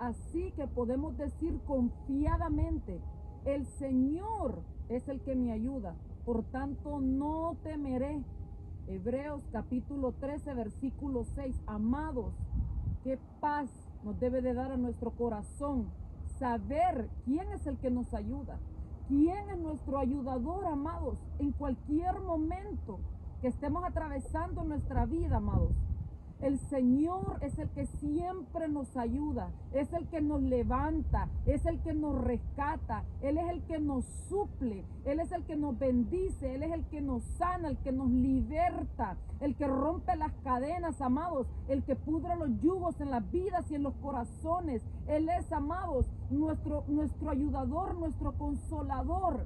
Así que podemos decir confiadamente, el Señor es el que me ayuda, por tanto no temeré. Hebreos capítulo 13, versículo 6. Amados, qué paz nos debe de dar a nuestro corazón saber quién es el que nos ayuda, quién es nuestro ayudador, amados, en cualquier momento que estemos atravesando nuestra vida, amados. El Señor es el que siempre nos ayuda, es el que nos levanta, es el que nos rescata, Él es el que nos suple, Él es el que nos bendice, Él es el que nos sana, el que nos liberta, el que rompe las cadenas, amados, el que pudre los yugos en las vidas y en los corazones. Él es, amados, nuestro, nuestro ayudador, nuestro consolador.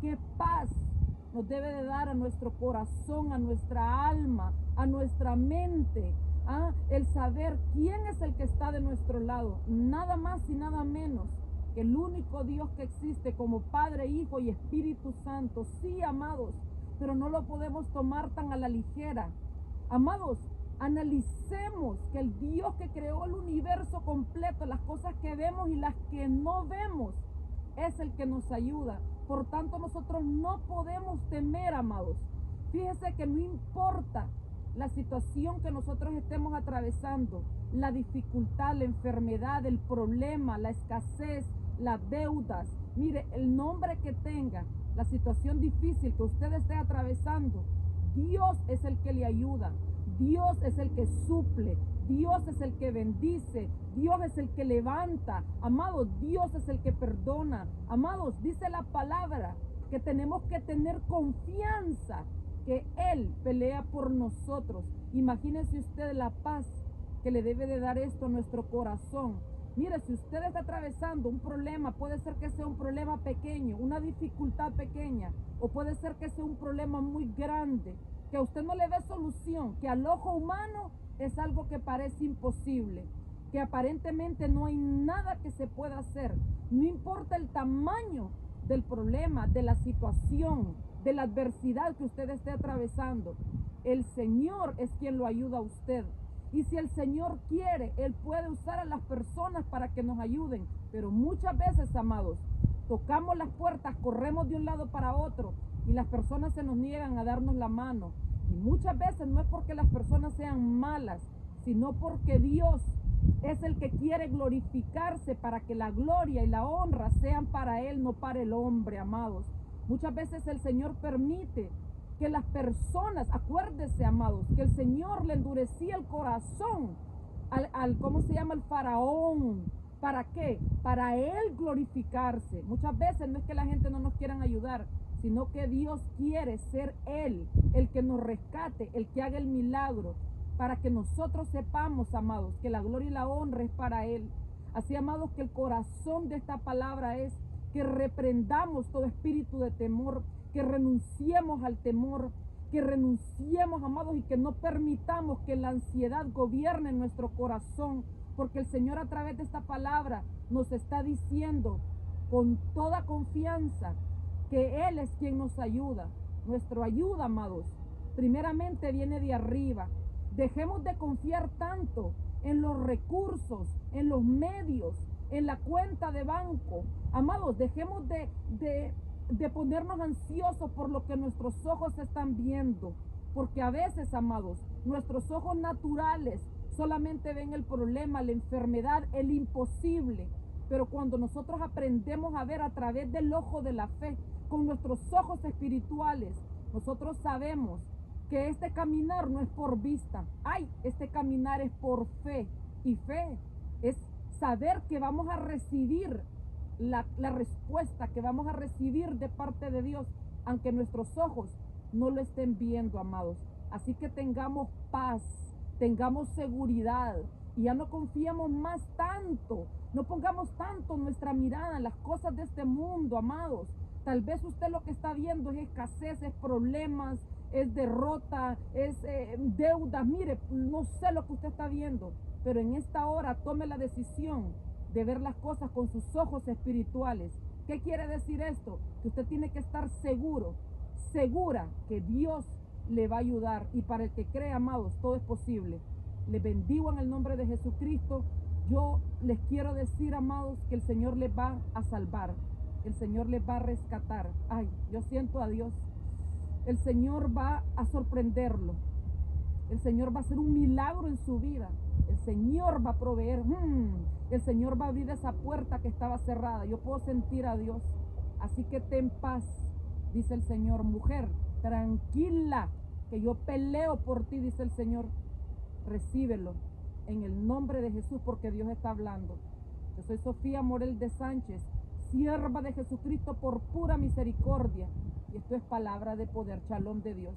Qué paz nos debe de dar a nuestro corazón, a nuestra alma, a nuestra mente Ah, el saber quién es el que está de nuestro lado, nada más y nada menos que el único Dios que existe como Padre, Hijo y Espíritu Santo. Sí, amados, pero no lo podemos tomar tan a la ligera. Amados, analicemos que el Dios que creó el universo completo, las cosas que vemos y las que no vemos, es el que nos ayuda. Por tanto, nosotros no podemos temer, amados. Fíjese que no importa la situación que nosotros estemos atravesando, la dificultad, la enfermedad, el problema, la escasez, las deudas, mire, el nombre que tenga, la situación difícil que usted esté atravesando, Dios es el que le ayuda, Dios es el que suple, Dios es el que bendice, Dios es el que levanta, amados, Dios es el que perdona, amados, dice la palabra que tenemos que tener confianza que Él pelea por nosotros. Imagínese usted la paz que le debe de dar esto a nuestro corazón. Mire, si usted está atravesando un problema, puede ser que sea un problema pequeño, una dificultad pequeña, o puede ser que sea un problema muy grande, que a usted no le dé solución, que al ojo humano es algo que parece imposible, que aparentemente no hay nada que se pueda hacer. No importa el tamaño del problema, de la situación, de la adversidad que usted esté atravesando. El Señor es quien lo ayuda a usted. Y si el Señor quiere, Él puede usar a las personas para que nos ayuden. Pero muchas veces, amados, tocamos las puertas, corremos de un lado para otro y las personas se nos niegan a darnos la mano. Y muchas veces no es porque las personas sean malas, sino porque Dios es el que quiere glorificarse para que la gloria y la honra sean para Él, no para el hombre, amados. Muchas veces el Señor permite que las personas, acuérdese amados, que el Señor le endurecía el corazón al, al, ¿cómo se llama? El faraón. ¿Para qué? Para él glorificarse. Muchas veces no es que la gente no nos quieran ayudar, sino que Dios quiere ser Él, el que nos rescate, el que haga el milagro, para que nosotros sepamos, amados, que la gloria y la honra es para Él. Así, amados, que el corazón de esta palabra es que reprendamos todo espíritu de temor, que renunciemos al temor, que renunciemos, amados, y que no permitamos que la ansiedad gobierne nuestro corazón, porque el Señor a través de esta palabra nos está diciendo con toda confianza que Él es quien nos ayuda. Nuestra ayuda, amados, primeramente viene de arriba. Dejemos de confiar tanto en los recursos, en los medios, en la cuenta de banco. Amados, dejemos de, de, ponernos ansiosos por lo que nuestros ojos están viendo. Porque a veces, amados, nuestros ojos naturales solamente ven el problema, la enfermedad, el imposible. Pero cuando nosotros aprendemos a ver a través del ojo de la fe, con nuestros ojos espirituales, nosotros sabemos que este caminar no es por vista. Ay, este caminar es por fe. Y fe es saber que vamos a recibir la, respuesta que vamos a recibir de parte de Dios, aunque nuestros ojos no lo estén viendo, amados. Así que tengamos paz, tengamos seguridad y ya no confiemos más tanto, no pongamos tanto nuestra mirada en las cosas de este mundo, amados. Tal vez usted lo que está viendo es escasez, es problemas, es derrota, es eh, deudas. Mire, no sé lo que usted está viendo, pero en esta hora tome la decisión de ver las cosas con sus ojos espirituales. ¿Qué quiere decir esto? Que usted tiene que estar seguro, segura que Dios le va a ayudar. Y para el que cree, amados, todo es posible. Le bendigo en el nombre de Jesucristo. yo les quiero decir, amados, que el Señor les va a salvar, el Señor les va a rescatar. Ay, yo siento a Dios. El Señor va a sorprenderlo. El Señor va a hacer un milagro en su vida. El Señor va a proveer. Mm, el Señor va a abrir esa puerta que estaba cerrada. Yo puedo sentir a Dios. Así que ten paz, dice el Señor. Mujer, tranquila, que yo peleo por ti, dice el Señor. Recíbelo en el nombre de Jesús porque Dios está hablando. Yo soy Sofía Morel de Sánchez, sierva de Jesucristo por pura misericordia. Y esto es palabra de poder, chalón de Dios.